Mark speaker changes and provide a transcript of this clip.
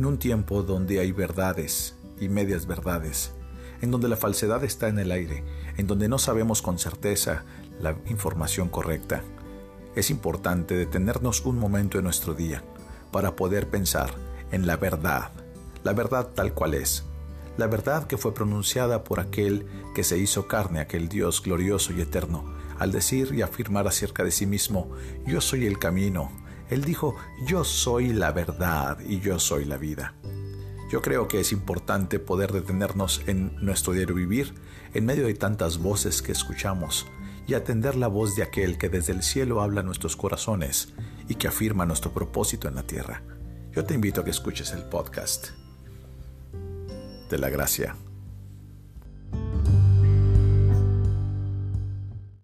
Speaker 1: en un tiempo donde hay verdades y medias verdades, en donde la falsedad está en el aire, en donde no sabemos con certeza la información correcta. Es importante detenernos un momento en nuestro día para poder pensar en la verdad, la verdad tal cual es, la verdad que fue pronunciada por aquel que se hizo carne, aquel Dios glorioso y eterno, al decir y afirmar acerca de sí mismo, yo soy el camino. Él dijo, yo soy la verdad y yo soy la vida. Yo creo que es importante poder detenernos en nuestro diario vivir, en medio de tantas voces que escuchamos, y atender la voz de aquel que desde el cielo habla nuestros corazones y que afirma nuestro propósito en la tierra. Yo te invito a que escuches el podcast de la gracia